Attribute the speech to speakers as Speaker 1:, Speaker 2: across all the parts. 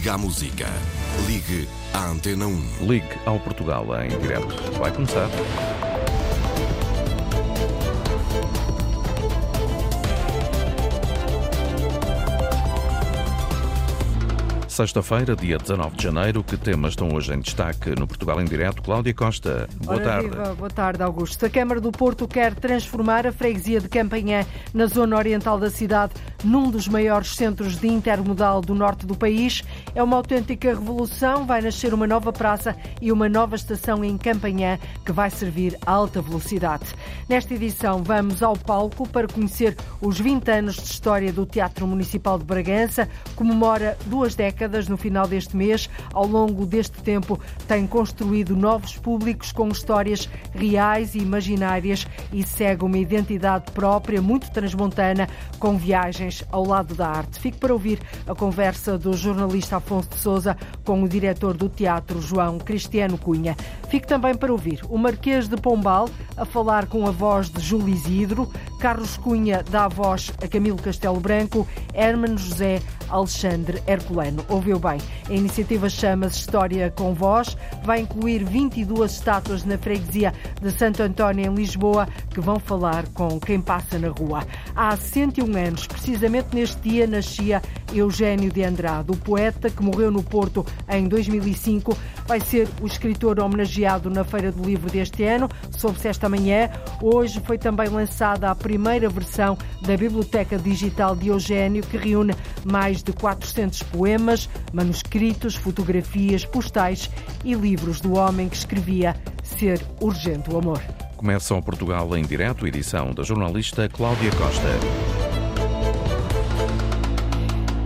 Speaker 1: Liga à música. Ligue à Antena 1.
Speaker 2: Ligue ao Portugal em direto. Vai começar. Sexta-feira, dia 19 de janeiro, que temas estão hoje em destaque no Portugal em Direto? Cláudia Costa, boa
Speaker 3: Ora,
Speaker 2: tarde.
Speaker 3: Viva. Boa tarde, Augusto. A Câmara do Porto quer transformar a freguesia de Campanhã, na zona oriental da cidade, num dos maiores centros de intermodal do norte do país. É uma autêntica revolução. Vai nascer uma nova praça e uma nova estação em Campanhã que vai servir a alta velocidade. Nesta edição, vamos ao palco para conhecer os 20 anos de história do Teatro Municipal de Bragança. Comemora duas décadas no final deste mês. Ao longo deste tempo, tem construído novos públicos com histórias reais e imaginárias e segue uma identidade própria, muito transmontana, com viagens ao lado da arte. Fico para ouvir a conversa do jornalista Afonso de Souza com o diretor do teatro, João Cristiano Cunha. Fico também para ouvir o Marquês de Pombal a falar com a voz de Júlio Isidro, Carlos Cunha dá a voz a Camilo Castelo Branco, Hermano José Alexandre Herculano. Ouviu bem, a iniciativa chama-se História com Voz, vai incluir 22 estátuas na freguesia de Santo António, em Lisboa, que vão falar com quem passa na rua. Há 101 anos, precisamente neste dia, nascia Eugênio de Andrade, o poeta que morreu no Porto em 2005. Vai ser o escritor homenageado na Feira do Livro deste ano, soube-se esta manhã. Hoje foi também lançada a primeira versão da Biblioteca Digital de Eugênio, que reúne mais de 400 poemas, manuscritos, fotografias, postais e livros do homem que escrevia Ser Urgente o Amor.
Speaker 2: Começa o Portugal em Direto, edição da jornalista Cláudia Costa.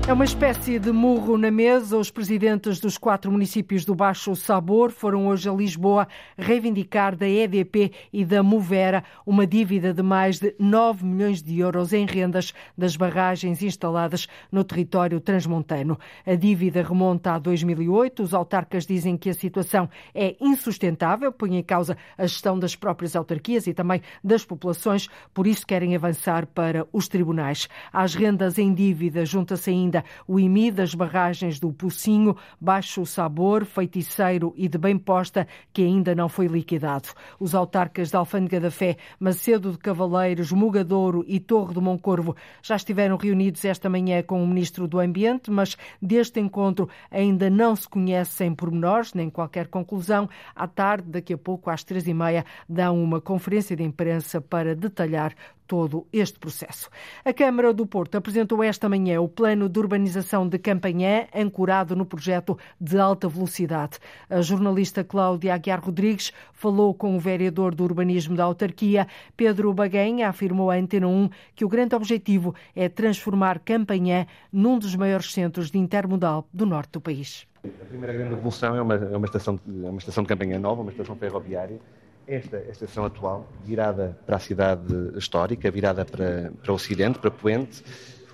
Speaker 3: É uma espécie de murro na mesa. Os presidentes dos quatro municípios do Baixo Sabor foram hoje a Lisboa reivindicar da EDP e da Movera uma dívida de mais de 9 milhões de euros em rendas das barragens instaladas no território transmontano. A dívida remonta a 2008. Os autarcas dizem que a situação é insustentável, põe em causa a gestão das próprias autarquias e também das populações, por isso querem avançar para os tribunais. Às rendas em dívida junta-se ainda o IMI das barragens do Pocinho, Baixo Sabor, Feiticeiro e de Bem Posta, que ainda não foi liquidado. Os autarcas da Alfândega da Fé, Macedo de Cavaleiros, Mugadouro e Torre do Moncorvo já estiveram reunidos esta manhã com o Ministro do Ambiente, mas deste encontro ainda não se conhecem pormenores, nem qualquer conclusão. À tarde, daqui a pouco, às três e meia, dão uma conferência de imprensa para detalhar todo este processo. A Câmara do Porto apresentou esta manhã o plano de urbanização de Campanhã, ancorado no projeto de alta velocidade. A jornalista Cláudia Aguiar Rodrigues falou com o vereador do urbanismo da autarquia, Pedro Baguenha, afirmou à Antena 1 que o grande objetivo é transformar Campanhã num dos maiores centros de intermodal do norte do país.
Speaker 4: A primeira grande revolução é uma, é uma, estação, é uma estação de nova, uma estação ferroviária, esta, esta estação atual, virada para a cidade histórica, virada para, para o Ocidente, para Poente,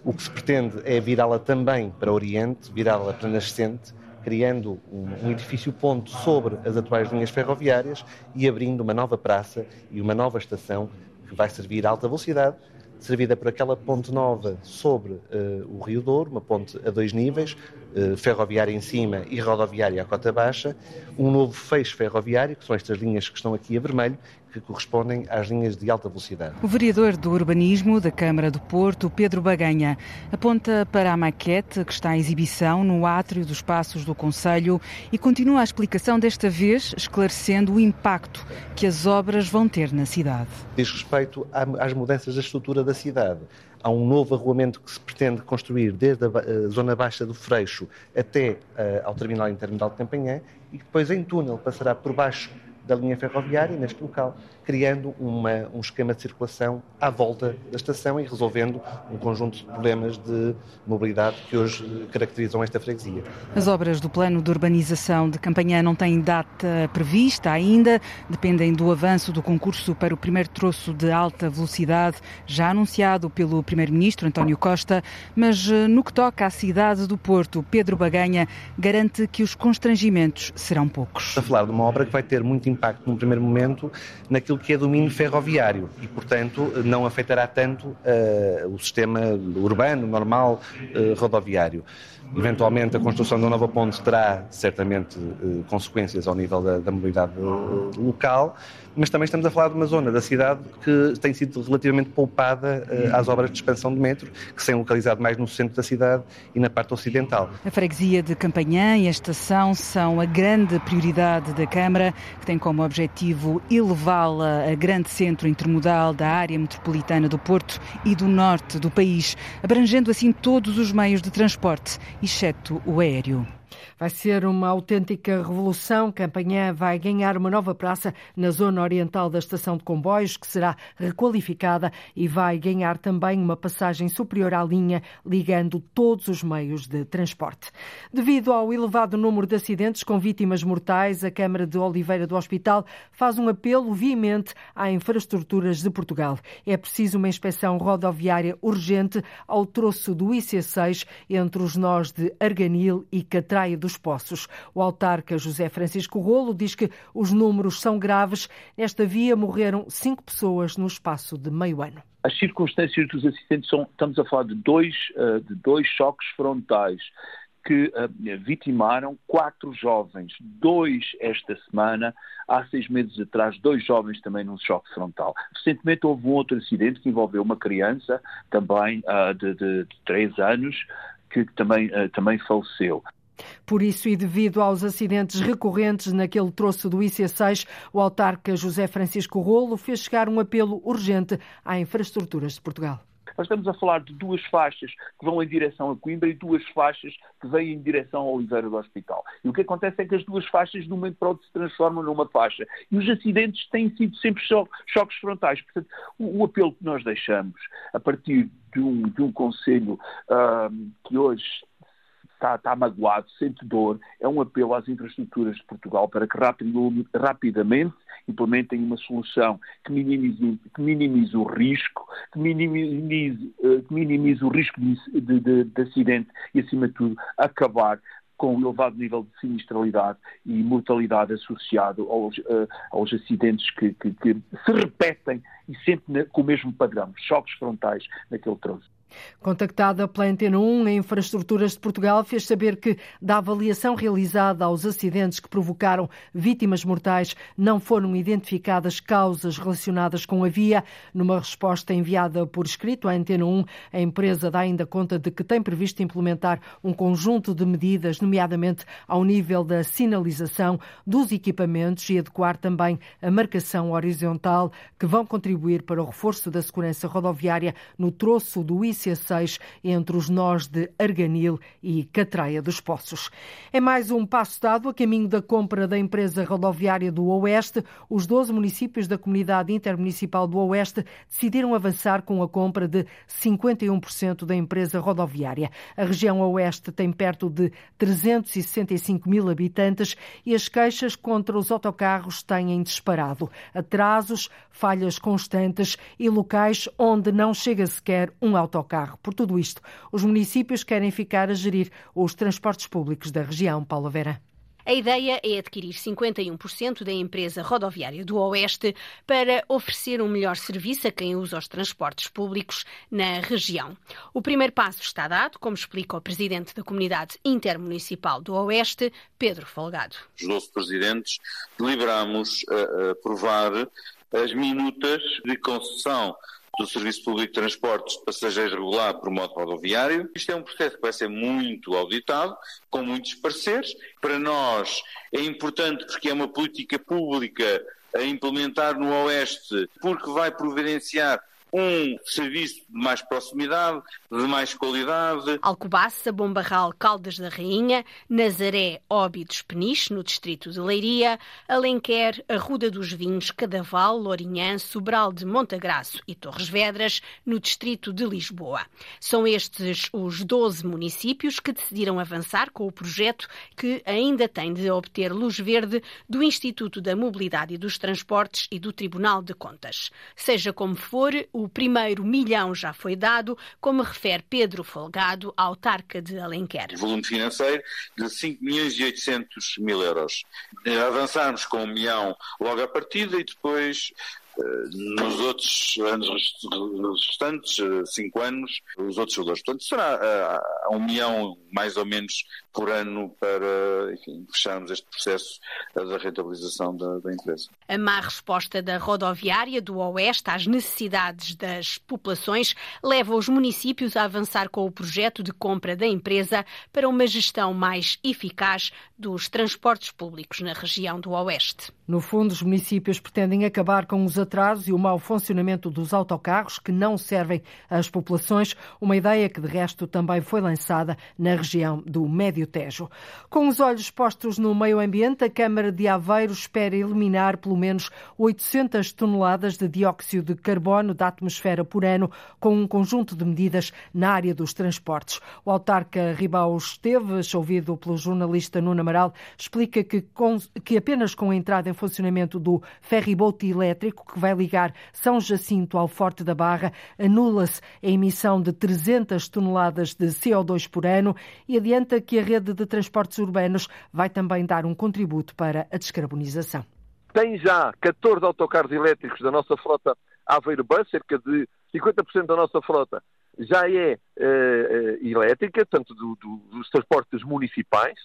Speaker 4: o que se pretende é virá-la também para o Oriente, virá-la para Nascente, criando um, edifício ponto sobre as atuais linhas ferroviárias e abrindo uma nova praça e uma nova estação que vai servir a alta velocidade, servida por aquela ponte nova sobre uh, o Rio Douro, uma ponte a dois níveis, uh, ferroviária em cima e rodoviária à cota baixa, um novo feixe ferroviário, que são estas linhas que estão aqui a vermelho, que correspondem às linhas de alta velocidade.
Speaker 5: O vereador do Urbanismo da Câmara do Porto, Pedro Baganha, aponta para a maquete que está em exibição no átrio dos Passos do Conselho e continua a explicação desta vez, esclarecendo o impacto que as obras vão ter na cidade.
Speaker 4: Diz respeito às mudanças da estrutura da cidade. Há um novo arruamento que se pretende construir desde a zona baixa do Freixo até ao terminal intermodal de Campanhã e depois em túnel passará por baixo da linha ferroviária, neste local, criando uma, um esquema de circulação à volta da estação e resolvendo um conjunto de problemas de mobilidade que hoje caracterizam esta freguesia.
Speaker 5: As obras do plano de urbanização de Campanhã não têm data prevista ainda, dependem do avanço do concurso para o primeiro troço de alta velocidade, já anunciado pelo Primeiro-Ministro António Costa, mas no que toca à cidade do Porto, Pedro Baganha garante que os constrangimentos serão poucos.
Speaker 4: A falar de uma obra que vai ter muito impacto num primeiro momento naquilo que é domínio ferroviário e, portanto, não afetará tanto uh, o sistema urbano, normal, uh, rodoviário. Eventualmente, a construção de uma nova ponte terá certamente eh, consequências ao nível da, da mobilidade eh, local, mas também estamos a falar de uma zona da cidade que tem sido relativamente poupada uh, às obras de expansão do metro, que se têm localizado mais no centro da cidade e na parte ocidental.
Speaker 5: A freguesia de Campanhã e a estação são a grande prioridade da Câmara, que tem como objetivo elevá-la a grande centro intermodal da área metropolitana do Porto e do norte do país, abrangendo assim todos os meios de transporte, exceto o aéreo.
Speaker 3: Vai ser uma autêntica revolução. Campanhã vai ganhar uma nova praça na zona oriental da estação de comboios, que será requalificada e vai ganhar também uma passagem superior à linha, ligando todos os meios de transporte. Devido ao elevado número de acidentes com vítimas mortais, a Câmara de Oliveira do Hospital faz um apelo veemente à infraestruturas de Portugal. É preciso uma inspeção rodoviária urgente ao troço do IC6 entre os nós de Arganil e Catraia dos Poços. O autarca José Francisco Rolo diz que os números são graves. Nesta via morreram cinco pessoas no espaço de meio ano.
Speaker 6: As circunstâncias dos acidentes são, estamos a falar de dois, eh, de dois choques frontais que uh, vitimaram quatro jovens, dois esta semana, há seis meses atrás, dois jovens também num choque frontal. Recentemente houve um outro acidente que envolveu uma criança, também uh, de, de, de, três anos, que também, também faleceu.
Speaker 3: Por isso, e devido aos acidentes recorrentes naquele troço do IC6, o autarca José Francisco Rolo fez chegar um apelo urgente à infraestruturas de Portugal.
Speaker 6: Nós estamos a falar de duas faixas que vão em direção a Coimbra e duas faixas que vêm em direção ao Oliveira do Hospital. E o que acontece é que as duas faixas, de um momento para outro, se transformam numa faixa. E os acidentes têm sido sempre cho choques frontais. Portanto, o, o, apelo que nós deixamos, a partir de um, de um conselho um, que hoje está, está magoado, sente dor, é um apelo às infraestruturas de Portugal para que rapidamente implementem uma solução que minimize, que minimize o risco, que minimize, eh, que minimize o risco de, de, de, de acidente e, acima de tudo, acabar com o elevado nível de sinistralidade e mortalidade associado aos, uh, aos acidentes que, que, que, se repetem e sempre com o mesmo padrão, choques frontais naquele troço.
Speaker 3: Contactada pela Antena 1, a Infraestruturas de Portugal fez saber que, da avaliação realizada aos acidentes que provocaram vítimas mortais, não foram identificadas causas relacionadas com a via. Numa resposta enviada por escrito à Antena 1, a empresa dá ainda conta de que tem previsto implementar um conjunto de medidas, nomeadamente ao nível da sinalização dos equipamentos e adequar também a marcação horizontal, que vão contribuir para o reforço da segurança rodoviária no troço do IC IC6 entre os nós de Arganil e Catraia dos Poços. É mais um passo dado a caminho da compra da empresa rodoviária do Oeste. Os 12 municípios da Comunidade Intermunicipal do Oeste decidiram avançar com a compra de 51% da empresa rodoviária. A região Oeste tem perto de 365 mil habitantes e as queixas contra os autocarros têm disparado. Atrasos, falhas constantes e locais onde não chega sequer um autocarro autocarro. Por tudo isto, os municípios querem ficar a gerir os transportes públicos da região. Paula Vera.
Speaker 7: A ideia é adquirir 51% da empresa rodoviária do Oeste para oferecer um melhor serviço a quem usa os transportes públicos na região. O primeiro passo está dado, como explica o presidente da Comunidade Intermunicipal do Oeste, Pedro Folgado.
Speaker 8: Os nossos presidentes deliberamos uh, aprovar as minutas de concessão do Serviço Público de Transportes de Passageiros regulado por modo rodoviário. Isto é um processo que vai ser muito auditado, com muitos pareceres. Para nós é importante porque é uma política pública a implementar no Oeste, porque vai providenciar um serviço de mais proximidade, de mais qualidade.
Speaker 7: Alcobaça, Bombarral, Caldas da Rainha, Nazaré, Óbidos, Peniche, no distrito de Leiria, Alenquer, Arruda dos Vinhos, Cadaval, Lourinhã, Sobral de Montagraço e Torres Vedras, no distrito de Lisboa. São estes os 12 municípios que decidiram avançar com o projeto que ainda tem de obter luz verde do Instituto da Mobilidade e dos Transportes e do Tribunal de Contas. Seja como for, o primeiro milhão já foi dado, como refere Pedro Folgado, autarca de Alenquer.
Speaker 8: Volume financeiro de 5 milhões e 800 mil euros. Avançarmos com um milhão logo à partida e depois nos outros anos restantes, cinco anos, os outros jogadores. Portanto, será a um milhão mais ou menos por ano para enfim, fecharmos este processo da rentabilização da, da, empresa.
Speaker 7: A má resposta da rodoviária do Oeste às necessidades das populações leva os municípios a avançar com o projeto de compra da empresa para uma gestão mais eficaz dos transportes públicos na região do Oeste.
Speaker 3: No fundo, os municípios pretendem acabar com os atrasos e o mau funcionamento dos autocarros que não servem às populações, uma ideia que de resto também foi lançada na região do Médio Tejo. Com os olhos postos no meio ambiente, a Câmara de Aveiro espera eliminar pelo menos 800 toneladas de dióxido de carbono da atmosfera por ano, com um conjunto de medidas na área dos transportes. O autarca Ribau Esteves, ouvido pelo jornalista Nuno Amaral, explica que, com, que apenas com a entrada em funcionamento do ferryboat elétrico que vai ligar São Jacinto ao Forte da Barra, anula-se a emissão de 300 toneladas de CO2 por ano e adianta que a rede de transportes urbanos vai também dar um contributo para a descarbonização.
Speaker 9: Tem já 14 autocarros elétricos da nossa frota Aveiro Bus, cerca de 50% da nossa frota já é uh, elétrica, tanto do, do, dos transportes municipais.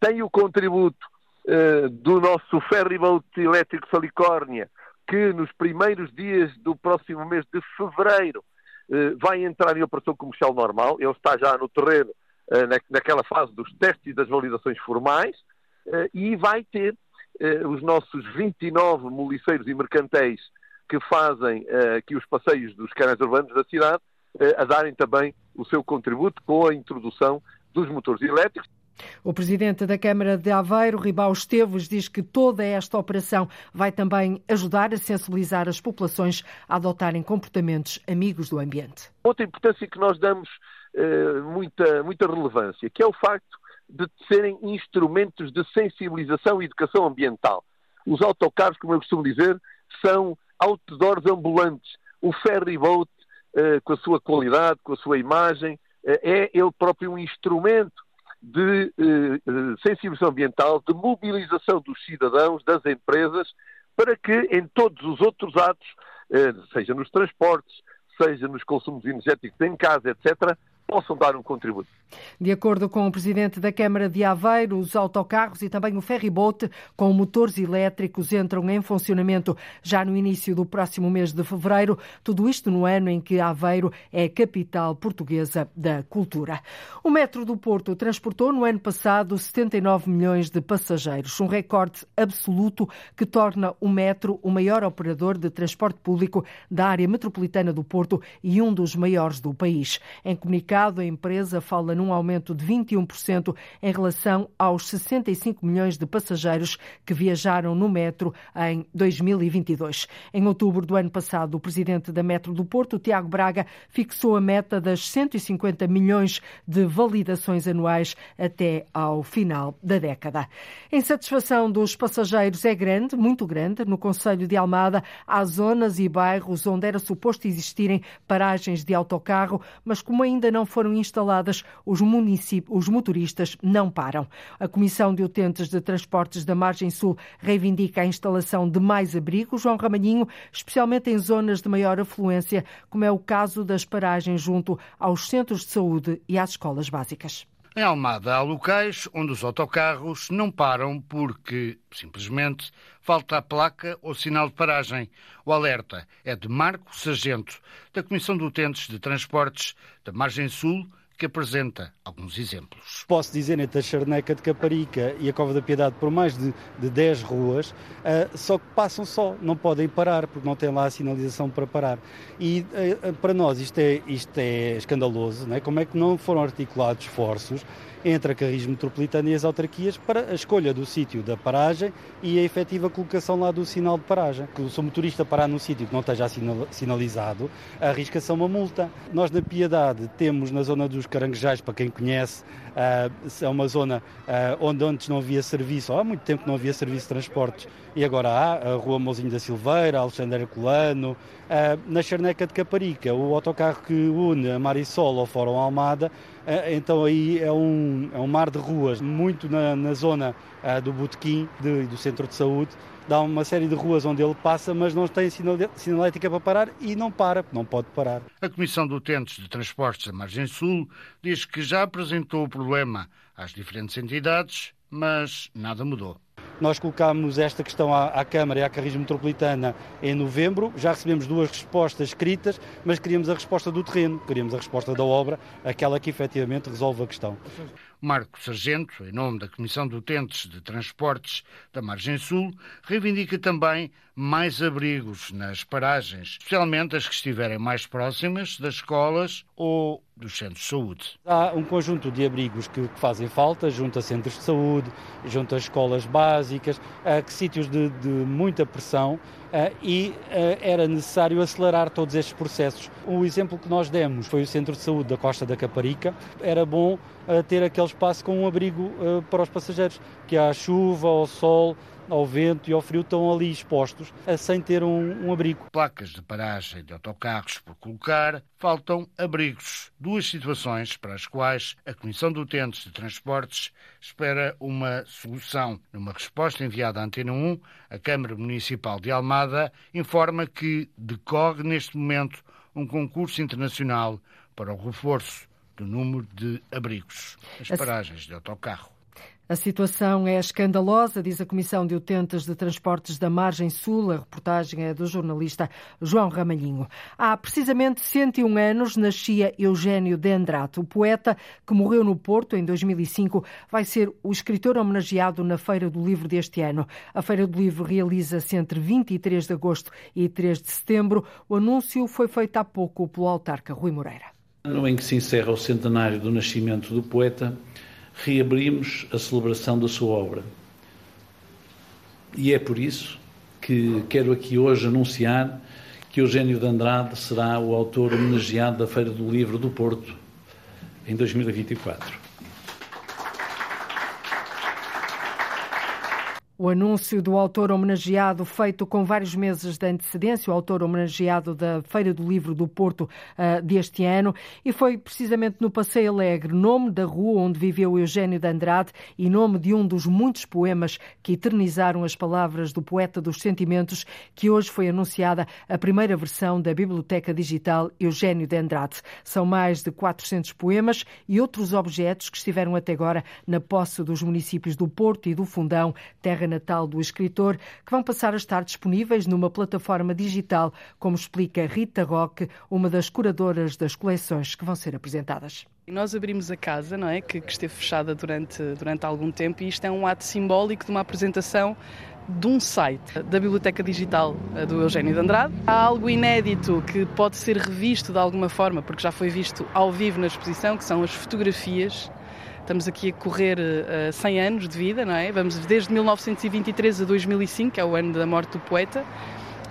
Speaker 9: Tem o contributo uh, do nosso ferryboat elétrico Salicórnia, que nos primeiros dias do próximo mês de fevereiro uh, vai entrar em operação comercial normal. Ele está já no terreno na, naquela fase dos testes e das validações formais e vai ter os nossos 29 moliceiros e mercantéis que fazem aqui os passeios dos canais urbanos da cidade a darem também o seu contributo com a introdução dos motores elétricos.
Speaker 3: O presidente da Câmara de Aveiro, Ribau Esteves, diz que toda esta operação vai também ajudar a sensibilizar as populações a adotarem comportamentos amigos do ambiente.
Speaker 9: Outra importância que nós damos eh, muita, muita relevância, que é o facto de serem instrumentos de sensibilização e educação ambiental. Os autocarros, como eu costumo dizer, são outdoors ambulantes. O ferry boat, eh, com a sua qualidade, com a sua imagem, eh, é ele próprio um instrumento de eh, sensibilização ambiental, de mobilização dos cidadãos, das empresas, para que em todos os outros atos, seja nos transportes, seja nos consumos energéticos em casa, etc., possam dar um contributo.
Speaker 3: De acordo com o presidente da Câmara de Aveiro, os autocarros e também o ferryboat com motores elétricos entram em funcionamento já no início do próximo mês de fevereiro, tudo isto no ano em que Aveiro é capital portuguesa da cultura. O metro do Porto transportou no ano passado 79 milhões de passageiros, um recorde absoluto que torna o metro o maior operador de transporte público da área metropolitana do Porto e um dos maiores do país. Em comunicado mercado, a empresa fala num aumento de 21% em relação aos 65 milhões de passageiros que viajaram no metro em 2022. Em outubro do ano passado, o presidente da Metro do Porto, Tiago Braga, fixou a meta das 150 milhões de validações anuais até ao final da década. A insatisfação dos passageiros é grande, muito grande. No Conselho de Almada há zonas e bairros onde era suposto existirem paragens de autocarro, mas como ainda não foram instaladas, os, os motoristas não param. A Comissão de Utentes de Transportes da Margem Sul reivindica a instalação de mais abrigos, João Ramalhinho, especialmente em zonas de maior afluência, como é o caso das paragens junto aos centros de saúde e às escolas básicas.
Speaker 10: Em Almada há locais onde os autocarros não param porque, simplesmente, falta a placa ou sinal de paragem. O alerta é de Marco Sargento, da Comissão de Utentes de Transportes da Margem Sul, que apresenta alguns exemplos.
Speaker 11: Posso dizer, entre a Charneca de Caparica e a Cova da Piedade, por mais de, de 10 ruas, uh, só que passam só, não podem parar, porque não têm lá a sinalização para parar. E uh, para nós isto é, isto é escandaloso, não é? como é que não foram articulados esforços entre a Carris Metropolitana e as autarquias para a escolha do sítio da paragem e a efetiva colocação lá do sinal de paragem. Se o motorista parar num sítio que não esteja sinalizado, arrisca-se a uma multa. Nós na Piedade temos na zona dos Caranguejais, para quem conhece, ah, é uma zona ah, onde antes não havia serviço, há muito tempo não havia serviço de transportes, e agora há, a Rua Mozinho da Silveira, Alexandre Herculano, ah, na Charneca de Caparica, o autocarro que une a Marisol ao Fórum Almada então aí é um, é um mar de ruas, muito na, na zona do Botequim, de, do centro de saúde, dá uma série de ruas onde ele passa, mas não tem sinalética para parar e não para, não pode parar.
Speaker 10: A Comissão de Utentes de Transportes da Margem Sul diz que já apresentou o problema às diferentes entidades, mas nada mudou.
Speaker 11: Nós colocámos esta questão à, à, Câmara e à Carris Metropolitana em novembro, já recebemos duas respostas escritas, mas queríamos a resposta do terreno, queríamos a resposta da obra, aquela que efetivamente resolve a questão.
Speaker 10: Marco Sargento, em nome da Comissão de Utentes de Transportes da Margem Sul, reivindica também mais abrigos nas paragens, especialmente as que estiverem mais próximas das escolas ou dos centros de saúde.
Speaker 11: Há um conjunto de abrigos que, fazem falta, junto a centros de saúde, junto a escolas básicas, a sítios de, de muita pressão e era necessário acelerar todos estes processos. O exemplo que nós demos foi o Centro de Saúde da Costa da Caparica. Era bom ter aquele espaço com um abrigo para os passageiros, que à chuva, ao sol, ao vento e ao frio estão ali expostos sem ter um, um, abrigo.
Speaker 10: Placas de paragem de autocarros por colocar, faltam abrigos. Duas situações para as quais a Comissão de Utentes de Transportes espera uma solução. Numa resposta enviada à Antena 1, a Câmara Municipal de Almada informa que decorre neste momento um concurso internacional para o reforço do número de abrigos. As paragens de autocarro.
Speaker 3: A situação é escandalosa, diz a Comissão de Utentes de Transportes da Margem Sul. A reportagem é do jornalista João Ramalhinho. Há precisamente 101 anos nascia Eugênio de Andrade. O poeta, que morreu no Porto em 2005, vai ser o escritor homenageado na Feira do Livro deste ano. A Feira do Livro realiza-se entre 23 de agosto e 3 de setembro. O anúncio foi feito há pouco pelo autarca Rui Moreira.
Speaker 12: No em que se encerra o centenário do nascimento do poeta, reabrimos a celebração da sua obra. E é por isso que quero aqui hoje anunciar que Eugênio de Andrade será o autor homenageado da Feira do Livro do Porto em 2024.
Speaker 3: O anúncio do autor homenageado, feito com vários meses de antecedência, o autor homenageado da Feira do Livro do Porto uh, deste ano, e foi precisamente no Passeio Alegre, nome da rua onde viveu Eugênio de Andrade e nome de um dos muitos poemas que eternizaram as palavras do poeta dos sentimentos, que hoje foi anunciada a primeira versão da Biblioteca Digital Eugênio de Andrade. São mais de 400 poemas e outros objetos que estiveram até agora na posse dos municípios do Porto e do Fundão, terra natal do escritor, que vão passar a estar disponíveis numa plataforma digital, como explica Rita Roque, uma das curadoras das coleções que vão ser apresentadas.
Speaker 13: Nós abrimos a casa, não é, que, que esteve fechada durante, durante algum tempo, e isto é um ato simbólico de uma apresentação de um site da Biblioteca Digital eh, do Eugênio de Andrade. Há algo inédito que pode ser revisto de alguma forma, porque já foi visto ao vivo na exposição, que são as fotografias Estamos aqui a correr uh, eh, 100 anos de vida, não é? Vamos desde 1923 a 2005, que é o ano da morte do poeta.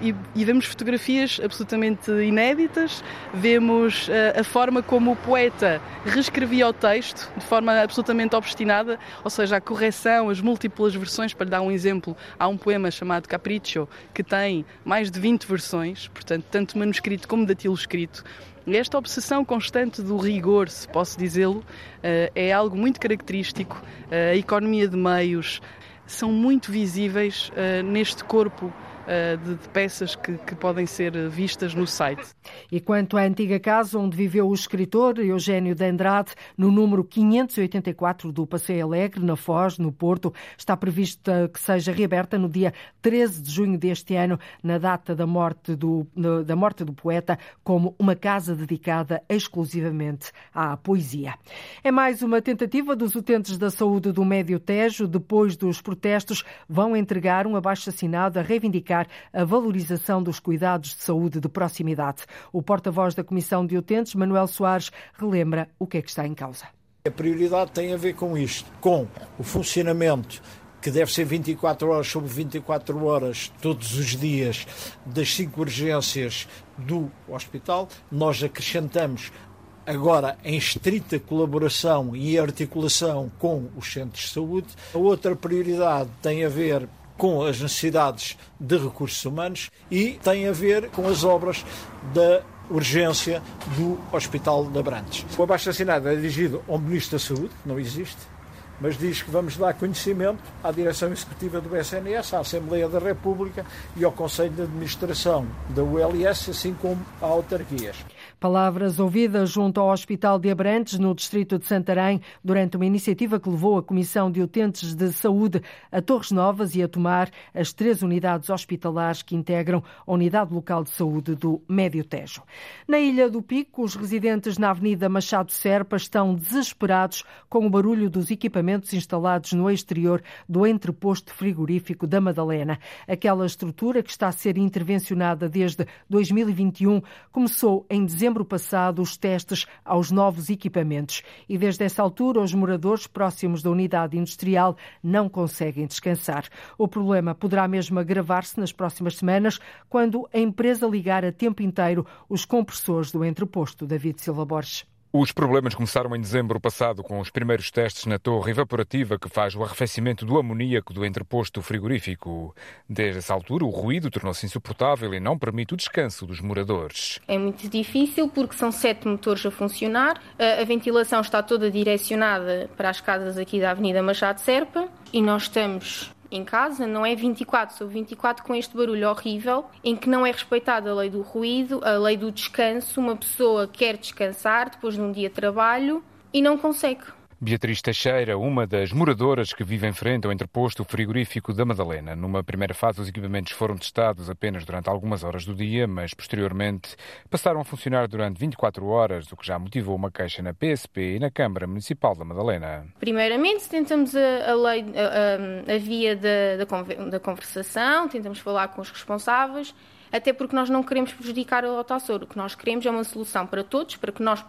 Speaker 13: E, e, vemos fotografias absolutamente inéditas, vemos uh, a forma como o poeta reescrevia o texto de forma absolutamente obstinada, ou seja, a correção, as múltiplas versões. Para lhe dar um exemplo, há um poema chamado Capriccio que tem mais de 20 versões, portanto, tanto manuscrito como datilo escrito. Esta obsessão constante do rigor, se posso dizê-lo, eh, é algo muito característico. Eh, a economia de meios são muito visíveis neste corpo de, de peças que, que, podem ser vistas no site.
Speaker 3: E quanto à antiga casa onde viveu o escritor Eugênio de Andrade, no número 584 do Passeio Alegre, na Foz, no Porto, está previsto que seja reaberta no dia 13 de junho deste ano, na data da morte do, da morte do poeta, como uma casa dedicada exclusivamente à poesia. É mais uma tentativa dos utentes da saúde do Médio Tejo, depois dos protestos, vão entregar um abaixo-assinado a reivindicar a valorização dos cuidados de saúde de proximidade. O porta-voz da Comissão de Utentes, Manuel Soares, relembra o que é que está em causa.
Speaker 14: A prioridade tem a ver com isto, com o funcionamento que deve ser 24 horas sobre 24 horas, todos os dias, das cinco urgências do hospital. Nós acrescentamos agora em estrita colaboração e articulação com os centros de saúde. A outra prioridade tem a ver com as necessidades de recursos humanos e tem a ver com as obras da urgência do Hospital de Abrantes. O abaixo-assinado é dirigido ao Ministro da Saúde, que não existe, mas diz que vamos dar conhecimento à direção executiva do SNS, à Assembleia da República e ao Conselho de Administração da ULS, assim como a autarquias.
Speaker 3: Palavras ouvidas junto ao Hospital de Abrantes, no distrito de Santarém, durante uma iniciativa que levou a Comissão de Utentes de Saúde a Torres Novas e a tomar as três unidades hospitalares que integram a Unidade Local de Saúde do Médio Tejo. Na Ilha do Pico, os residentes na Avenida Machado Serpa estão desesperados com o barulho dos equipamentos instalados no exterior do entreposto frigorífico da Madalena. Aquela estrutura que está a ser intervencionada desde 2021 começou em dezembro dezembro passado os testes aos novos equipamentos e desde essa altura os moradores próximos da unidade industrial não conseguem descansar. O problema poderá mesmo agravar-se nas próximas semanas quando a empresa ligar a tempo inteiro os compressores do entreposto. David Silva Borges.
Speaker 15: Os problemas começaram em dezembro passado com os primeiros testes na torre evaporativa que faz o arrefecimento do amoníaco do entreposto frigorífico. Desde essa altura, o ruído tornou-se insuportável e não permite o descanso dos moradores.
Speaker 16: É muito difícil porque são sete motores a funcionar, a ventilação está toda direcionada para as casas aqui da Avenida Machado Serpa e nós estamos em casa, não é 24 sobre 24 com este barulho horrível, em que não é respeitada a lei do ruído, a lei do descanso. Uma pessoa quer descansar depois de um dia de trabalho e não consegue.
Speaker 15: Beatriz Teixeira, uma das moradoras que vive em frente ao entreposto frigorífico da Madalena. Numa primeira fase, os equipamentos foram testados apenas durante algumas horas do dia, mas posteriormente passaram a funcionar durante 24 horas, o que já motivou uma queixa na PSP e na Câmara Municipal da Madalena.
Speaker 16: Primeiramente, tentamos a, a lei, a, a, via da, da, conversação, tentamos falar com os responsáveis até porque nós não queremos prejudicar o Otaçor. O que nós queremos é uma solução para todos, para que nós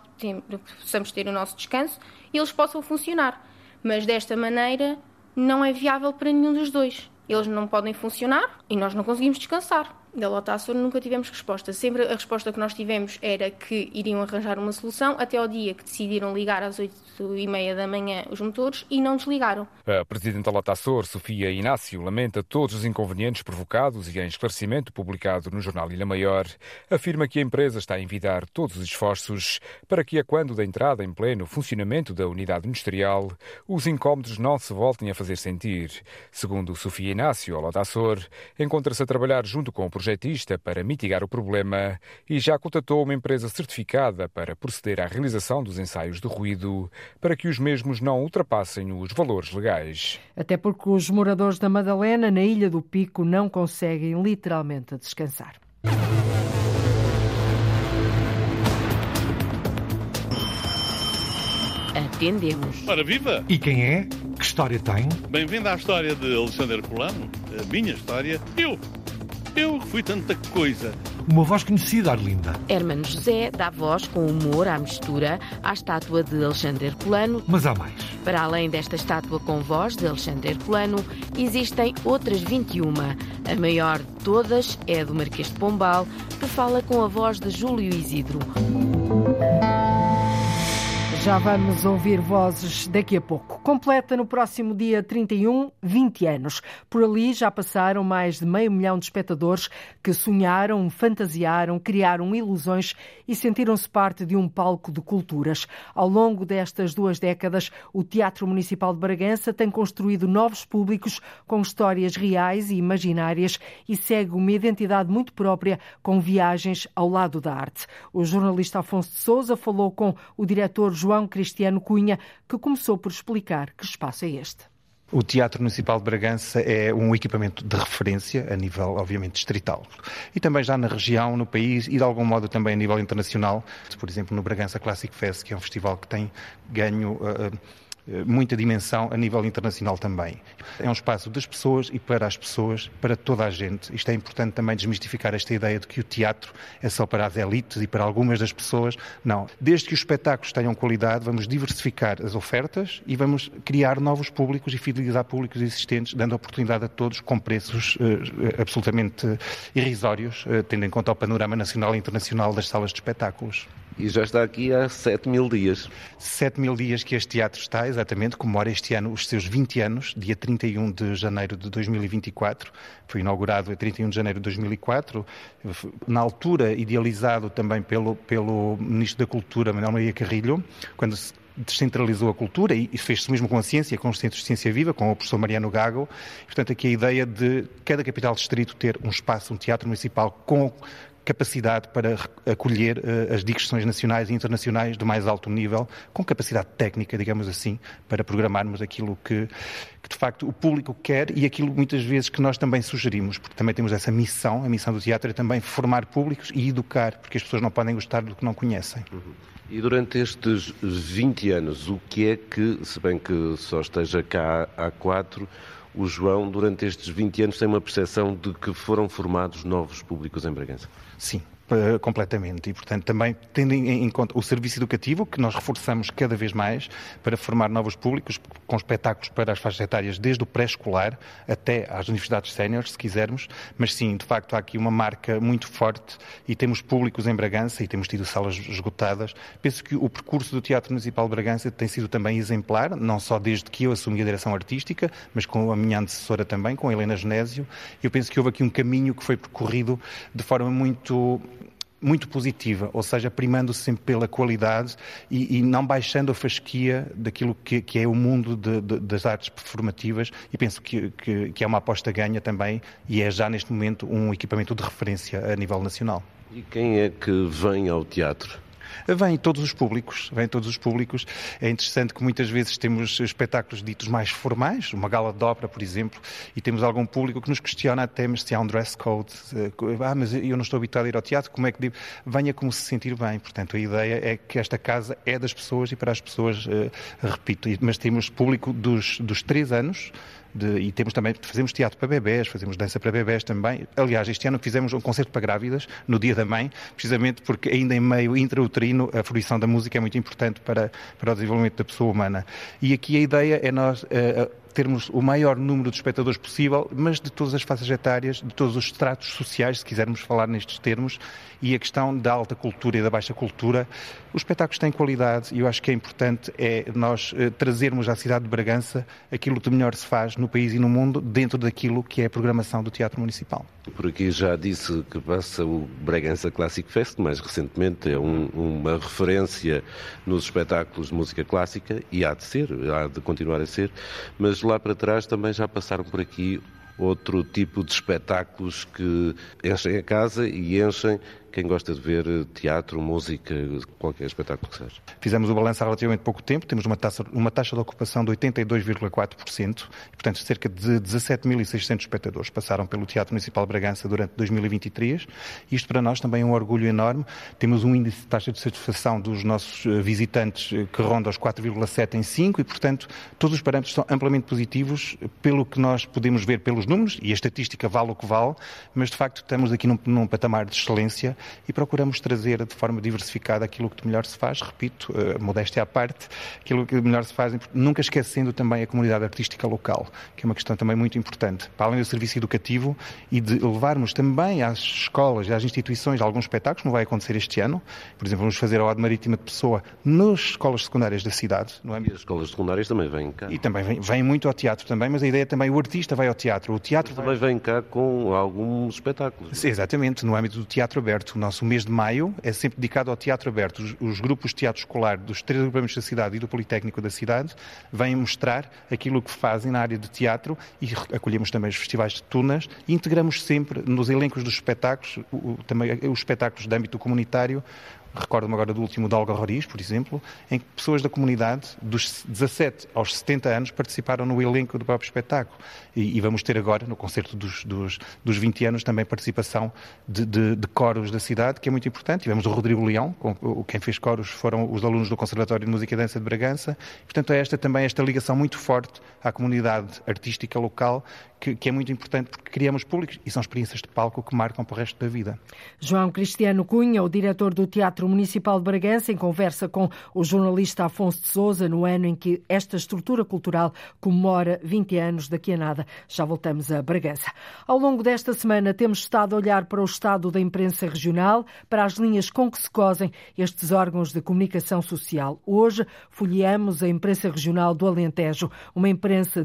Speaker 16: possamos ter o nosso descanso eles possam funcionar. Mas desta maneira não é viável para nenhum dos dois. Eles não podem funcionar e nós não conseguimos descansar da Lota Açor nunca tivemos resposta. Sempre a resposta que nós tivemos era que iriam arranjar uma solução até ao dia que decidiram ligar às oito e meia da manhã os motores e não desligaram.
Speaker 15: A Presidente da Lota Açor, Sofia Inácio, lamenta todos os inconvenientes provocados e em esclarecimento publicado no jornal Ilha Maior, afirma que a empresa está a envidar todos os esforços para que a quando da entrada em pleno funcionamento da unidade industrial, os incómodos não se voltem a fazer sentir. Segundo Sofia Inácio, a Lota Açor encontra-se a trabalhar junto com o projeto projetista para mitigar o problema e já contatou uma empresa certificada para proceder à realização dos ensaios de ruído para que os mesmos não ultrapassem os valores legais.
Speaker 3: Até porque os moradores da Madalena, na Ilha do Pico, não conseguem literalmente descansar.
Speaker 7: Atendemos.
Speaker 17: Ora, viva!
Speaker 18: E quem é? Que história tem?
Speaker 17: Bem-vindo à história de Alexandre Polano, a minha história. Eu eu fui tanta coisa.
Speaker 18: Uma voz conhecida, Arlinda.
Speaker 7: Hermano José dá voz com humor à mistura à estátua de Alexandre Herculano.
Speaker 18: Mas há mais.
Speaker 7: Para além desta estátua com voz de Alexandre Herculano, existem outras 21. A maior de todas é a do Marquês de Pombal, que fala com a voz de Júlio Isidro.
Speaker 3: Já vamos ouvir vozes daqui a pouco. Completa no próximo dia 31 20 anos. Por ali já passaram mais de meio milhão de espectadores que sonharam, fantasiaram, criaram ilusões e sentiram-se parte de um palco de culturas. Ao longo destas duas décadas, o Teatro Municipal de Bragança tem construído novos públicos com histórias reais e imaginárias e segue uma identidade muito própria com viagens ao lado da arte. O jornalista Afonso de Souza falou com o diretor João João Cristiano Cunha, que começou por explicar que espaço é este.
Speaker 19: O Teatro Municipal de Bragança é um equipamento de referência a nível, obviamente, distrital. E também já na região, no país e, de algum modo, também a nível internacional. Por exemplo, no Bragança Classic Fest, que é um festival que tem ganho. Uh, muita dimensão a nível internacional também. É um espaço das pessoas e para as pessoas, para toda a gente. Isto é importante também desmistificar esta ideia de que o teatro é só para as elites e para algumas das pessoas. Não. Desde que os espetáculos tenham qualidade, vamos diversificar as ofertas e vamos criar novos públicos e fidelizar públicos existentes, dando oportunidade a todos com preços uh, absolutamente irrisórios, uh, tendo em conta o panorama nacional e internacional das salas de espetáculos.
Speaker 1: E já está aqui há 7 mil dias.
Speaker 19: 7 mil dias que este teatro está, exatamente, comemora este ano os seus 20 anos, dia 31 de janeiro de 2024. Foi inaugurado a 31 de janeiro de 2004, na altura idealizado também pelo, pelo Ministro da Cultura, Manuel Maria Carrilho, quando se descentralizou a cultura e fez-se mesmo com a ciência, com os centros de ciência viva, com o professor Mariano Gago. Portanto, aqui a ideia de cada capital distrito ter um espaço, um teatro municipal com capacidade para acolher uh, as digressões nacionais e internacionais do mais alto nível, com capacidade técnica, digamos assim, para programarmos aquilo que, que, de facto o público quer e aquilo muitas vezes que nós também sugerimos, porque também temos essa missão, a missão do teatro é também formar públicos e educar, porque as pessoas não podem gostar do que não conhecem.
Speaker 1: Uhum. E durante estes 20 anos, o que é que, se bem que só esteja cá há quatro, o João, durante estes 20 anos, tem uma percepção de que foram formados novos públicos em Bragança?
Speaker 19: Sim, completamente. E, portanto, também tendo em conta o serviço educativo, que nós reforçamos cada vez mais para formar novos públicos, com espetáculos para as faixas etárias, desde o pré-escolar até às universidades séniores, se quisermos. Mas sim, de facto, há aqui uma marca muito forte e temos públicos em Bragança e temos tido salas esgotadas. Penso que o percurso do Teatro Municipal de Bragança tem sido também exemplar, não só desde que eu assumi a direção artística, mas com a minha antecessora também, com a Helena Genésio. Eu penso que houve aqui um caminho que foi percorrido de forma muito muito positiva, ou seja, primando sempre pela qualidade e, e, não baixando a fasquia daquilo que, que é o mundo de, de, das artes performativas e penso que, que, que é uma aposta ganha também e é já neste momento um equipamento de referência a nível nacional.
Speaker 1: E quem é que vem ao teatro?
Speaker 19: Vêm todos os públicos, vêm todos os públicos. É interessante que muitas vezes temos espetáculos ditos mais formais, uma gala de ópera, por exemplo, e temos algum público que nos questiona até se há um dress code. Ah, mas eu não estou habituado a ir ao teatro, como é que digo? Venha como se sentir bem. Portanto, a ideia é que esta casa é das pessoas e para as pessoas, uh, repito, mas temos público dos, dos três anos de, e temos também, fazemos teatro para bebés, fazemos dança para bebés também. Aliás, este ano fizemos um concerto para grávidas, no Dia da Mãe, precisamente porque ainda em meio intrauterino a fruição da música é muito importante para, para o desenvolvimento da pessoa humana. E aqui a ideia é nós... Uh, termos o maior número de espectadores possível, mas de todas as faixas etárias, de todos os estratos sociais, se quisermos falar nestes termos, e a questão da alta cultura e da baixa cultura. Os espetáculos têm qualidade e eu acho que é importante é nós eh, trazermos à cidade de Bragança aquilo que melhor se faz no país e no mundo dentro daquilo que é a programação do Teatro Municipal.
Speaker 1: Por aqui já disse que passa o Bragança Classic Fest, mais recentemente é um, uma referência nos espetáculos de música clássica e há de ser, há de continuar a ser, mas lá para trás também já passaram por aqui outro tipo de espetáculos que enchem a casa e enchem quem gosta de ver teatro, música, qualquer espetáculo que seja.
Speaker 19: Fizemos o balanço há relativamente pouco tempo, temos uma taxa, uma taxa de ocupação de 82,4%, e, portanto, cerca de 17.600 espectadores passaram pelo Teatro Municipal de Bragança durante 2023. Isto para nós também é um orgulho enorme. Temos um índice de taxa de satisfação dos nossos eh, visitantes eh, que ronda aos 4,7 em 5 e, portanto, todos os parâmetros são amplamente positivos pelo que nós podemos ver pelos números, e a estatística vale o que vale, mas de facto estamos aqui num, num patamar de excelência e procuramos trazer de forma diversificada aquilo que de melhor se faz, repito, uh, modéstia à parte, aquilo que de melhor se faz, nunca esquecendo também a comunidade artística local, que é uma questão também muito importante. Para além do serviço educativo e de levarmos também às escolas e às instituições alguns espetáculos, não vai acontecer este ano, por exemplo, vamos fazer a Ode Marítima de Pessoa nas escolas secundárias da cidade.
Speaker 1: Não é? E as escolas secundárias também vêm cá.
Speaker 19: E também vêm, vêm muito ao teatro também, mas a ideia é também o artista vai ao teatro. O teatro
Speaker 1: vai... também vem cá com alguns espetáculos.
Speaker 19: Sim, exatamente, no âmbito do teatro aberto. O nosso mês de maio é sempre dedicado ao teatro aberto. Os, os grupos de teatro escolar dos três agrupamentos da cidade e do Politécnico da cidade vêm mostrar aquilo que fazem na área de teatro e acolhemos também os festivais de tunas e integramos sempre nos elencos dos espetáculos, o, também os espetáculos de âmbito comunitário, Recordo-me agora do último de Olga Roriz, por exemplo, em que pessoas da comunidade, dos 17 aos 70 anos, participaram no elenco do próprio espetáculo. E, e vamos ter agora, no concerto dos, dos, dos 20 anos, também participação de, de, de, coros da cidade, que é muito importante. Tivemos o Rodrigo Leão, com, quem fez coros foram os alunos do Conservatório de Música e Dança de Bragança. Portanto, é esta também esta ligação muito forte à comunidade artística local, que, que, é muito importante porque criamos públicos e são experiências de palco que marcam para o resto da vida.
Speaker 3: João Cristiano Cunha, o diretor do Teatro Teatro Municipal de Bragança, em conversa com o jornalista Afonso de Souza, no ano em que esta estrutura cultural comemora 20 anos daqui a nada. Já voltamos a Bragança. Ao longo desta semana temos estado a olhar para o estado da imprensa regional, para as linhas com que se cosem estes órgãos de comunicação social. Hoje folheamos a imprensa regional do Alentejo, uma imprensa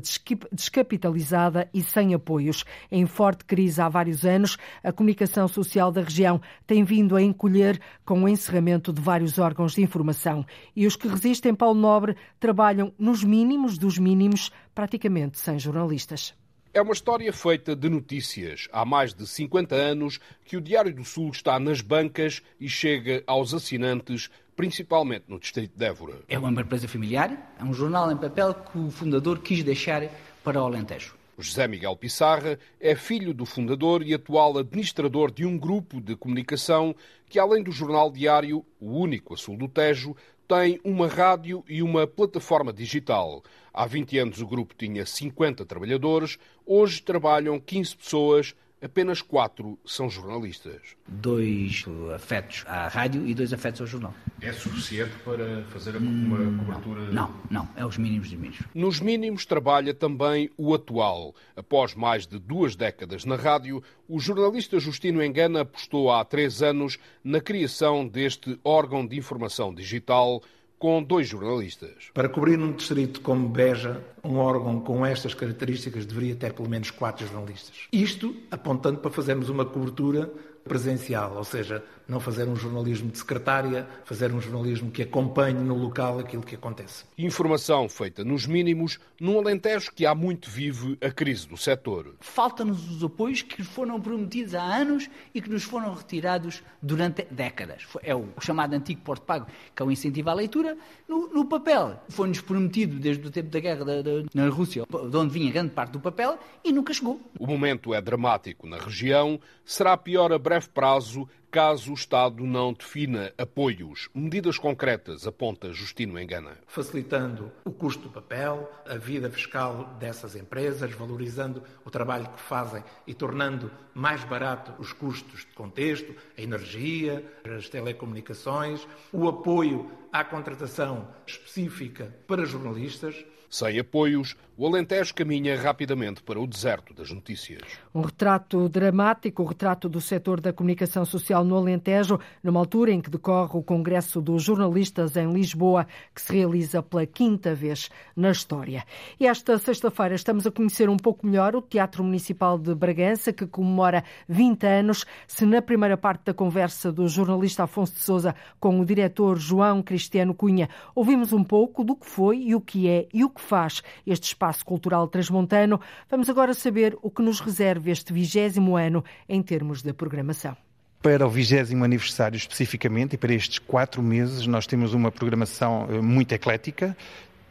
Speaker 3: descapitalizada e sem apoios. Em forte crise há vários anos, a comunicação social da região tem vindo a encolher com o encerramento de vários órgãos de informação. E os que resistem, Paulo Nobre, trabalham nos mínimos dos mínimos, praticamente sem jornalistas.
Speaker 20: É uma história feita de notícias. Há mais de 50 anos que o Diário do Sul está nas bancas e chega aos assinantes, principalmente no Distrito de Évora.
Speaker 21: É uma empresa familiar, é um jornal em papel que o fundador quis deixar para o Alentejo.
Speaker 20: José Miguel Pissarra é filho do fundador e atual administrador de um grupo de comunicação que, além do jornal diário, o único a sul do Tejo, tem uma rádio e uma plataforma digital. Há 20 anos o grupo tinha 50 trabalhadores, hoje trabalham 15 pessoas apenas quatro são jornalistas.
Speaker 21: Dois afetos à rádio e dois afetos ao jornal.
Speaker 20: É suficiente para fazer uma cobertura?
Speaker 21: Não, não, é os mínimos dos mínimos.
Speaker 20: Nos mínimos trabalha também o atual. Após mais de duas décadas na rádio, o jornalista Justino Engana apostou há três anos na criação deste órgão de informação digital com dois jornalistas.
Speaker 22: Para cobrir um distrito como Beja, um órgão com estas características deveria ter pelo menos quatro jornalistas. Isto apontando para fazermos uma cobertura presencial, ou seja, não fazer um jornalismo de secretária, fazer um jornalismo que acompanhe no local aquilo que acontece.
Speaker 20: Informação feita nos mínimos num Alentejo que há muito vive a crise do setor.
Speaker 21: Falta-nos os apoios que foram prometidos há anos e que nos foram retirados durante décadas. É o chamado antigo Porto Pago, que é o incentivo à leitura. No, no papel, foi-nos prometido desde o tempo da guerra da, da, na Rússia, de onde vinha grande parte do papel, e nunca chegou.
Speaker 20: O momento é dramático na região. Será pior a breve prazo caso o Estado não defina apoios, medidas concretas, aponta Justino Engana.
Speaker 22: Facilitando o custo do papel, a vida fiscal dessas empresas, valorizando o trabalho que fazem e tornando mais barato os custos de contexto, a energia, as telecomunicações, o apoio à contratação específica para jornalistas,
Speaker 20: sem apoios, o Alentejo caminha rapidamente para o deserto das notícias.
Speaker 3: Um retrato dramático, o retrato do setor da comunicação social no Alentejo, numa altura em que decorre o Congresso dos Jornalistas em Lisboa, que se realiza pela quinta vez na história. E esta sexta-feira estamos a conhecer um pouco melhor o Teatro Municipal de Bragança, que comemora 20 anos. Se na primeira parte da conversa do jornalista Afonso de Souza com o diretor João Cristiano Cunha, ouvimos um pouco do que foi e o que é e o que faz este espaço cultural transmontano, vamos agora saber o que nos reserva este vigésimo ano em termos de programação.
Speaker 19: Para o vigésimo aniversário especificamente e para estes quatro meses, nós temos uma programação eh, muito eclética.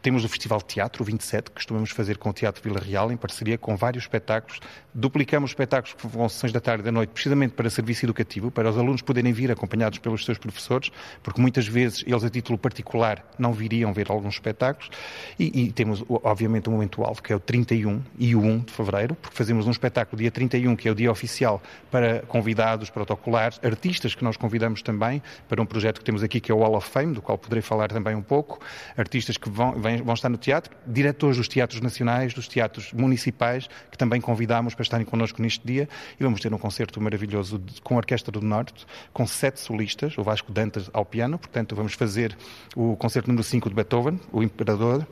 Speaker 19: Temos o Festival de Teatro, o 27, que costumamos fazer com o Teatro Vila Real, em parceria com vários espetáculos. Duplicamos espetáculos que vão sessões da tarde e da noite, precisamente para serviço educativo, para os alunos poderem vir acompanhados pelos seus professores, porque muitas vezes eles, a título particular, não viriam ver alguns espetáculos. E, e temos, obviamente, um momento alto, que é o 31 e o 1 de fevereiro, porque fazemos um espetáculo dia 31, que é o dia oficial, para convidados, protocolares, artistas que nós convidamos também, para um projeto que temos aqui, que é o Wall of Fame, do qual poderei falar também um pouco. Artistas que vão, vêm vão estar no teatro, diretores dos teatros nacionais, dos teatros municipais, que também convidamos para estarem connosco neste dia, e vamos ter um concerto maravilhoso com a Orquestra do Norte, com sete solistas, o Vasco Dantas ao piano, portanto vamos fazer o concerto número 5 de Beethoven, o Imperador,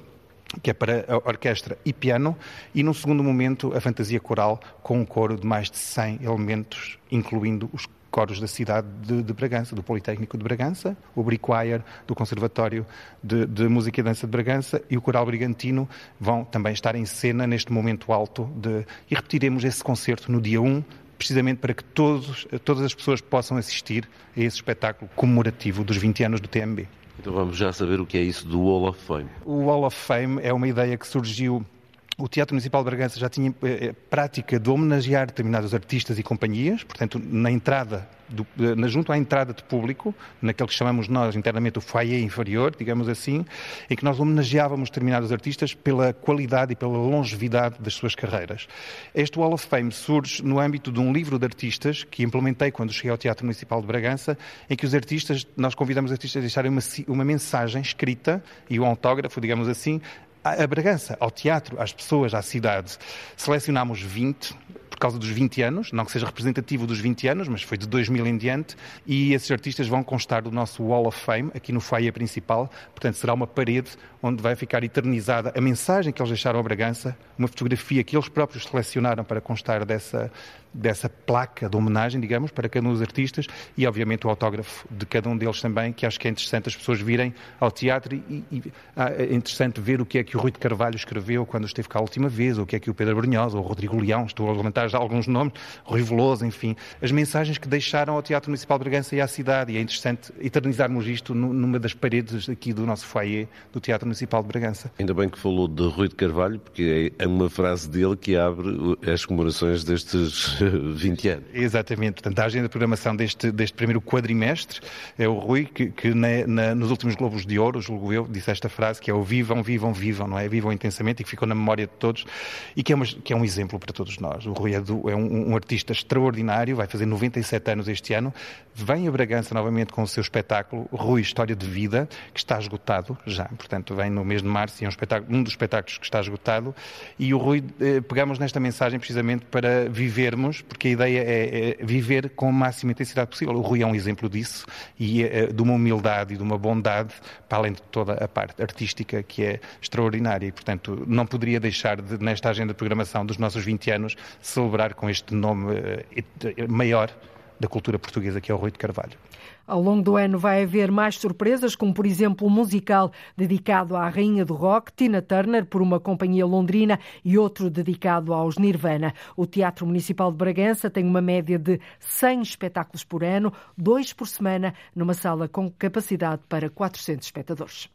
Speaker 19: que é para orquestra e piano, e num segundo momento a fantasia coral com um coro de mais de 100 elementos, incluindo os coros da cidade de, de, Bragança, do Politécnico de Bragança, o Brickchoir do Conservatório de, de, Música e Dança de Bragança e o Coral Brigantino vão também estar em cena neste momento alto de, e repetiremos esse concerto no dia 1, precisamente para que todos, todas as pessoas possam assistir a esse espetáculo comemorativo dos 20 anos do TMB.
Speaker 1: Então vamos já saber o que é isso do Wall of Fame.
Speaker 19: O Wall of Fame é uma ideia que surgiu o Teatro Municipal de Bragança já tinha eh, prática de homenagear determinados artistas e companhias, portanto, na entrada, do, na, junto à entrada de público, naquele que chamamos nós internamente o foyer inferior, digamos assim, em que nós homenageávamos determinados artistas pela qualidade e pela longevidade das suas carreiras. Este Wall of Fame surge no âmbito de um livro de artistas que implementei quando cheguei ao Teatro Municipal de Bragança, em que os artistas, nós convidamos os artistas a deixarem uma, uma mensagem escrita e um autógrafo, digamos assim, a Bragança, ao teatro, às pessoas, à cidade. Selecionámos 20 por causa dos 20 anos, não que seja representativo dos 20 anos, mas foi de 2000 em diante, e esses artistas vão constar do nosso Wall of Fame, aqui no foyer principal, portanto será uma parede onde vai ficar eternizada a mensagem que eles deixaram a Bragança, uma fotografia que eles próprios selecionaram para constar dessa, dessa placa de homenagem, digamos, para cada um dos artistas e, obviamente, o autógrafo de cada um deles também, que acho que é interessante as pessoas virem ao teatro e, e ah, é interessante ver o que é que o Rui de Carvalho escreveu quando esteve cá a última vez, ou o que é que o Pedro Brunhosa, ou o Rodrigo Leão, estou a levantar já alguns nomes, Rui Veloso, enfim, as mensagens que deixaram ao Teatro Municipal de Bragança e à cidade, e é interessante eternizarmos isto numa das paredes aqui do nosso foyer do Teatro Municipal de Bragança.
Speaker 1: Ainda bem que falou de Rui de Carvalho, porque é uma frase dele que abre as comemorações destes 20 anos.
Speaker 19: Exatamente. Portanto, a agenda de programação deste, deste primeiro quadrimestre é o Rui, que, que na, na, nos últimos Globos de Ouro, julgo eu, disse esta frase, que é o vivam, vivam, vivam, não é? Vivam intensamente e que ficou na memória de todos e que é, uma, que é um exemplo para todos nós. O Rui é, do, é um, um, artista extraordinário, vai fazer 97 anos este ano, vem a Bragança novamente com o seu espetáculo Rui História de Vida, que está esgotado já, portanto vem no mês de março e é um, um dos espetáculos que está esgotado e o Rui, eh, pegamos nesta mensagem precisamente para vivermos, porque a ideia é, é, viver com a máxima intensidade possível. O Rui é um exemplo disso e é, de uma humildade e de uma bondade, para além de toda a parte artística que é extraordinária. E, portanto, não poderia deixar de, nesta agenda de programação dos nossos 20 anos, celebrar com este nome uh, maior da cultura portuguesa, que é o Rui de Carvalho.
Speaker 3: Ao longo do ano vai haver mais surpresas, como por exemplo um musical dedicado à rainha do rock, Tina Turner, por uma companhia londrina, e outro dedicado aos Nirvana. O Teatro Municipal de Bragança tem uma média de 100 espetáculos por ano, dois por semana, numa sala com capacidade para 400 espectadores.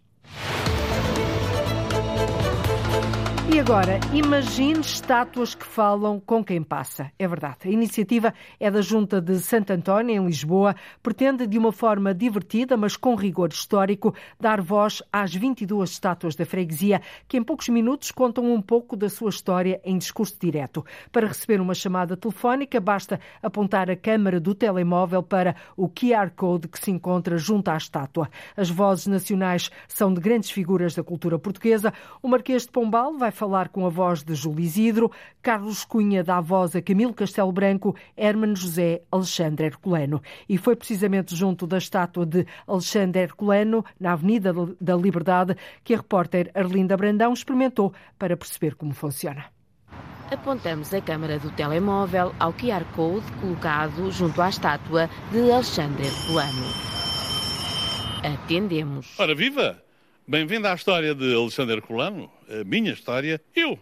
Speaker 3: E agora, imagine estátuas que falam com quem passa. É verdade. A iniciativa é da Junta de Santo António, em Lisboa. Pretende, de uma forma divertida, mas com rigor histórico, dar voz às 22 estátuas da freguesia, que em poucos minutos contam um pouco da sua história em discurso direto. Para receber uma chamada telefónica, basta apontar a câmara do telemóvel para o QR Code que se encontra junto à estátua. As vozes nacionais são de grandes figuras da cultura portuguesa. O Marquês de Pombal vai falar falar com a voz de Júlio Isidro, Carlos Cunha dá a voz a Camilo Castelo Branco, Hermano José Alexandre Herculano. E foi precisamente junto da estátua de Alexandre Herculano, na Avenida da Liberdade, que a repórter Arlinda Brandão experimentou para perceber como funciona.
Speaker 23: Apontamos a câmara do telemóvel ao QR Code colocado junto à estátua de Alexandre Herculano. Atendemos.
Speaker 17: Ora, viva! Bem-vindo à história de Alexandre Herculano, a minha história. Eu,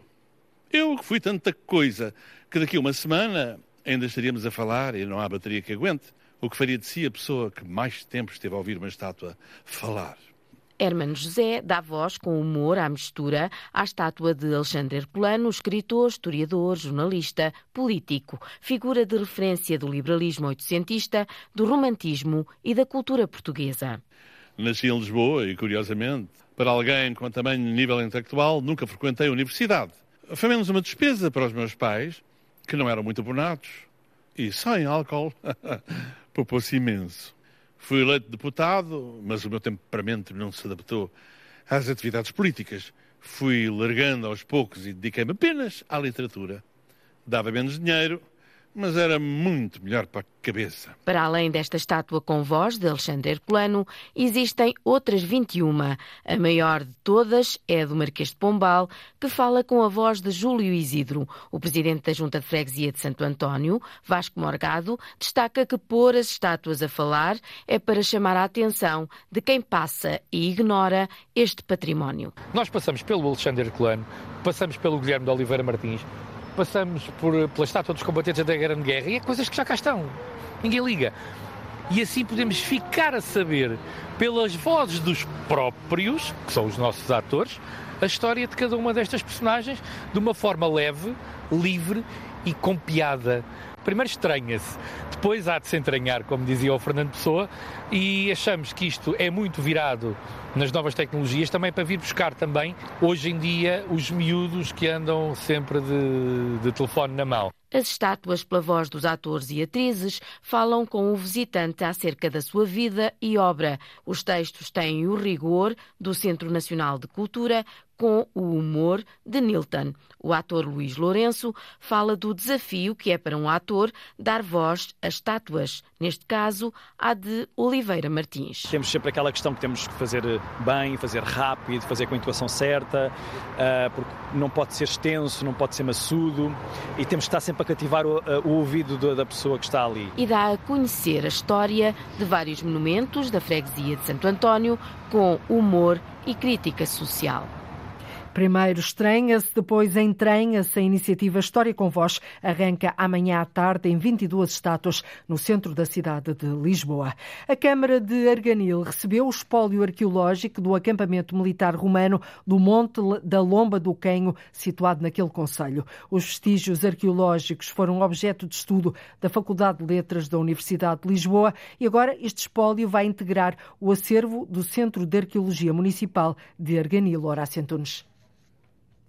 Speaker 17: eu que fui tanta coisa que daqui a uma semana ainda estaríamos a falar e não há bateria que aguente. O que faria de si a pessoa que mais tempo esteve a ouvir uma estátua falar?
Speaker 23: Hermano José dá voz com humor à mistura à estátua de Alexandre Herculano, escritor, historiador, jornalista, político, figura de referência do liberalismo oitocentista, do romantismo e da cultura portuguesa.
Speaker 17: Nasci em Lisboa e, curiosamente, para alguém com tamanho nível intelectual, nunca frequentei a universidade. Foi menos uma despesa para os meus pais, que não eram muito abonados, e só em álcool poupou-se imenso. Fui eleito deputado, mas o meu temperamento não se adaptou às atividades políticas. Fui largando aos poucos e dediquei-me apenas à literatura. Dava menos dinheiro, mas era muito melhor para a cabeça.
Speaker 23: Para além desta estátua com voz de Alexandre Herculano, existem outras 21. A maior de todas é a do Marquês de Pombal, que fala com a voz de Júlio Isidro. O presidente da Junta de Freguesia de Santo António, Vasco Morgado, destaca que pôr as estátuas a falar é para chamar a atenção de quem passa e ignora este património.
Speaker 24: Nós passamos pelo Alexandre Herculano, passamos pelo Guilherme de Oliveira Martins, passamos por, pela estátua dos combatentes da Grande Guerra e é coisas que já cá estão. Ninguém liga. E assim podemos ficar a saber, pelas vozes dos próprios, que são os nossos atores, a história de cada uma destas personagens de uma forma leve, livre e com piada. Primeiro estranha-se, depois há de se entranhar, como dizia o Fernando Pessoa, e achamos que isto é muito virado nas novas tecnologias, também para vir buscar também, hoje em dia, os miúdos que andam sempre de, de telefone na mão.
Speaker 23: As estátuas, pela voz dos atores e atrizes, falam com o visitante acerca da sua vida e obra. Os textos têm o rigor do Centro Nacional de Cultura, com o humor de Nilton. O ator Luís Lourenço fala do desafio que é para um ator dar voz a estátuas, neste caso, a de Oliveira Martins.
Speaker 25: Temos sempre aquela questão que temos que fazer bem, fazer rápido, fazer com a intuação certa, ah, porque não pode ser extenso, não pode ser maçudo e temos que estar sempre a cativar o, o ouvido da pessoa que está ali.
Speaker 23: E dá a conhecer a história de vários monumentos da freguesia de Santo António com humor e crítica social.
Speaker 3: Primeiro estranha-se, depois entranha-se. A iniciativa História com Voz arranca amanhã à tarde em 22 estátuas no centro da cidade de Lisboa. A Câmara de Arganil recebeu o espólio arqueológico do acampamento militar romano do Monte da Lomba do Quenho, situado naquele concelho. Os vestígios arqueológicos foram objeto de estudo da Faculdade de Letras da Universidade de Lisboa e agora este espólio vai integrar o acervo do Centro de Arqueologia Municipal de Arganil. Horácio Antunes.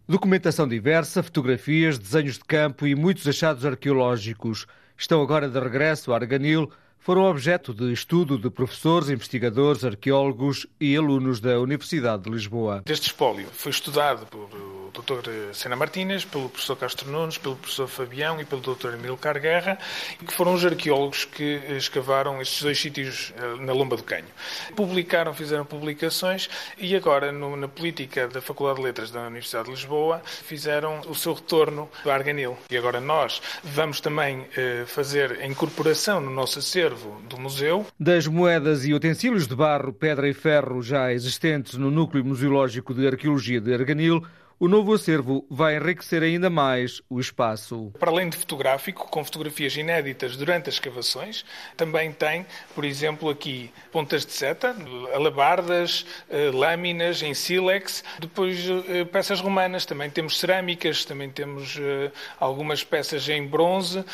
Speaker 26: Documentação diversa, fotografias, desenhos de campo e muitos achados arqueológicos. Estão agora de regresso a Arganil foram objeto de estudo de professores, investigadores, arqueólogos e alunos da Universidade de Lisboa.
Speaker 27: Este espólio foi estudado por Dr. Sena Martínez, pelo professor Castro Nunes, pelo professor Fabião e pelo Dr. Emilcar Guerra, que foram os arqueólogos que escavaram estes dois sítios eh, na Lomba do Canho. Publicaram, fizeram publicações e agora, no, na política da Faculdade de Letras da Universidade de Lisboa, fizeram o seu retorno a Arganil. E agora nós vamos também eh, fazer a incorporação no nosso acervo do museu.
Speaker 26: Das moedas e utensílios de barro, pedra e ferro já existentes no Núcleo Museológico de Arqueologia de Arganil, o novo acervo vai enriquecer ainda mais o espaço.
Speaker 27: Para além de fotográfico, com fotografias inéditas durante as escavações, também tem, por exemplo, aqui pontas de seta, alabardas, eh, lâminas em sílex, depois eh, peças romanas, também temos cerâmicas, também temos eh, algumas peças em bronze,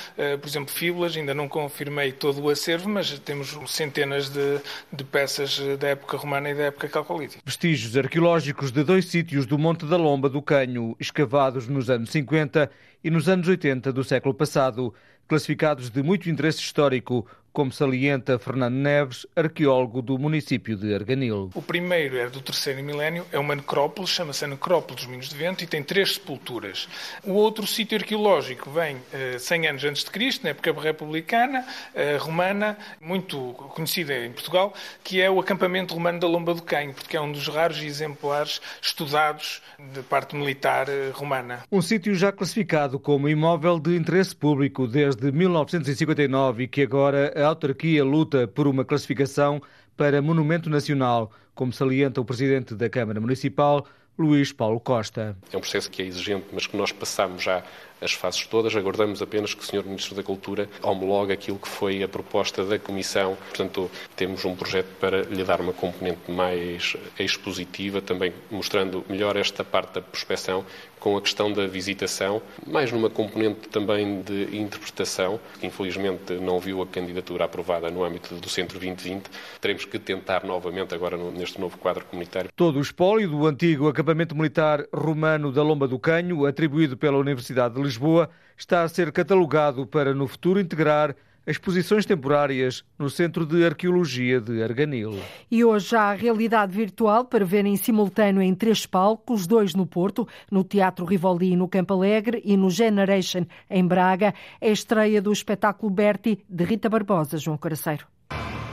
Speaker 27: por exemplo, fíbulas, ainda não confirmei todo o acervo, mas temos centenas de, de peças da época romana e da época calcolítica.
Speaker 26: Vestígios arqueológicos de dois sítios do Monte da Lomba do Canho, escavados nos anos 50 e nos anos 80 do século passado, classificados de muito interesse histórico, como salienta Fernando Neves, arqueólogo do município de Arganil.
Speaker 27: O primeiro é do terceiro milénio, é uma necrópole, chama-se a Necrópole dos Minhos de Vento e tem três sepulturas. O outro sítio arqueológico vem uh, 100 anos antes de Cristo, na época republicana, uh, romana, muito conhecida em Portugal, que é o acampamento romano da Lomba do Canho, porque é um dos raros exemplares estudados de parte militar uh, romana.
Speaker 26: Um sítio já classificado como imóvel de interesse público desde 1959 e que agora a autarquia luta por uma classificação para Monumento Nacional, como salienta o presidente da Câmara Municipal, Luís Paulo Costa.
Speaker 28: É um processo que é exigente, mas que nós passamos já as fases todas. Aguardamos apenas que o Sr. Ministro da Cultura homologue aquilo que foi a proposta da Comissão. Portanto, temos um projeto para lhe dar uma componente mais expositiva, também mostrando melhor esta parte da prospeção com a questão da visitação, mais numa componente também de interpretação, que infelizmente não viu a candidatura aprovada no âmbito do Centro 2020. Teremos que tentar novamente agora neste novo quadro comunitário.
Speaker 26: Todo o espólio do antigo acampamento militar romano da Lomba do Canho, atribuído pela Universidade de Lisboa, está a ser catalogado para no futuro integrar exposições temporárias no Centro de Arqueologia de Arganil.
Speaker 3: E hoje há a realidade virtual para ver em simultâneo em três palcos, dois no Porto, no Teatro Rivoli no Campo Alegre e no Generation em Braga, é a estreia do espetáculo Berti de Rita Barbosa, João Caraceiro.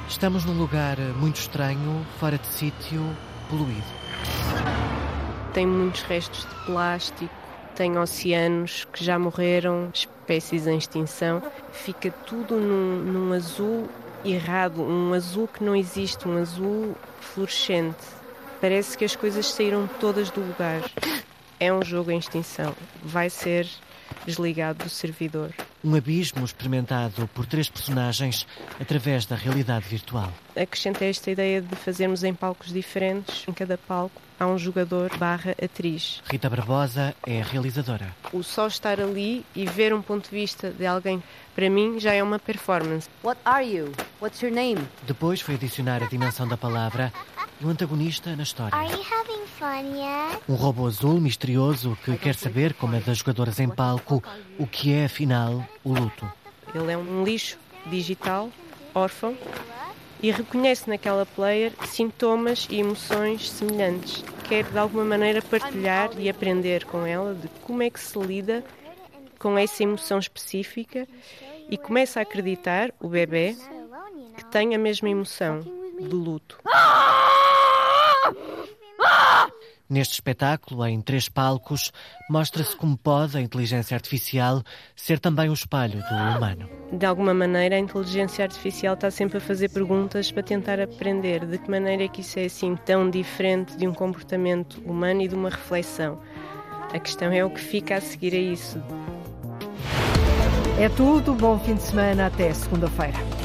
Speaker 29: Estamos num lugar muito estranho, fora de sítio, poluído.
Speaker 30: Tem muitos restos de plástico, tem oceanos que já morreram, espécies em extinção. Fica tudo num, num azul errado, um azul que não existe, um azul fluorescente. Parece que as coisas saíram todas do lugar. É um jogo em extinção. Vai ser desligado do servidor.
Speaker 29: Um abismo experimentado por três personagens através da realidade virtual.
Speaker 30: Acrescentei esta ideia de fazermos em palcos diferentes. Em cada palco há um jogador barra atriz.
Speaker 29: Rita Barbosa é a realizadora.
Speaker 30: O só estar ali e ver um ponto de vista de alguém, para mim, já é uma performance.
Speaker 31: What are you? What's your name?
Speaker 29: Depois foi adicionar a dimensão da palavra e o antagonista na história.
Speaker 32: Are you having fun yet?
Speaker 29: Um robô azul misterioso que quer saber, como é das jogadoras em palco, o que é, afinal, o luto.
Speaker 30: Ele é um lixo digital, órfão, e reconhece naquela player sintomas e emoções semelhantes. Quer de alguma maneira partilhar e aprender com ela de como é que se lida com essa emoção específica e começa a acreditar, o bebê, que tem a mesma emoção de luto.
Speaker 29: Neste espetáculo, em três palcos, mostra-se como pode a inteligência artificial ser também o espelho do humano.
Speaker 30: De alguma maneira, a inteligência artificial está sempre a fazer perguntas para tentar aprender de que maneira é que isso é assim tão diferente de um comportamento humano e de uma reflexão. A questão é o que fica a seguir a isso.
Speaker 3: É tudo. Bom fim de semana. Até segunda-feira.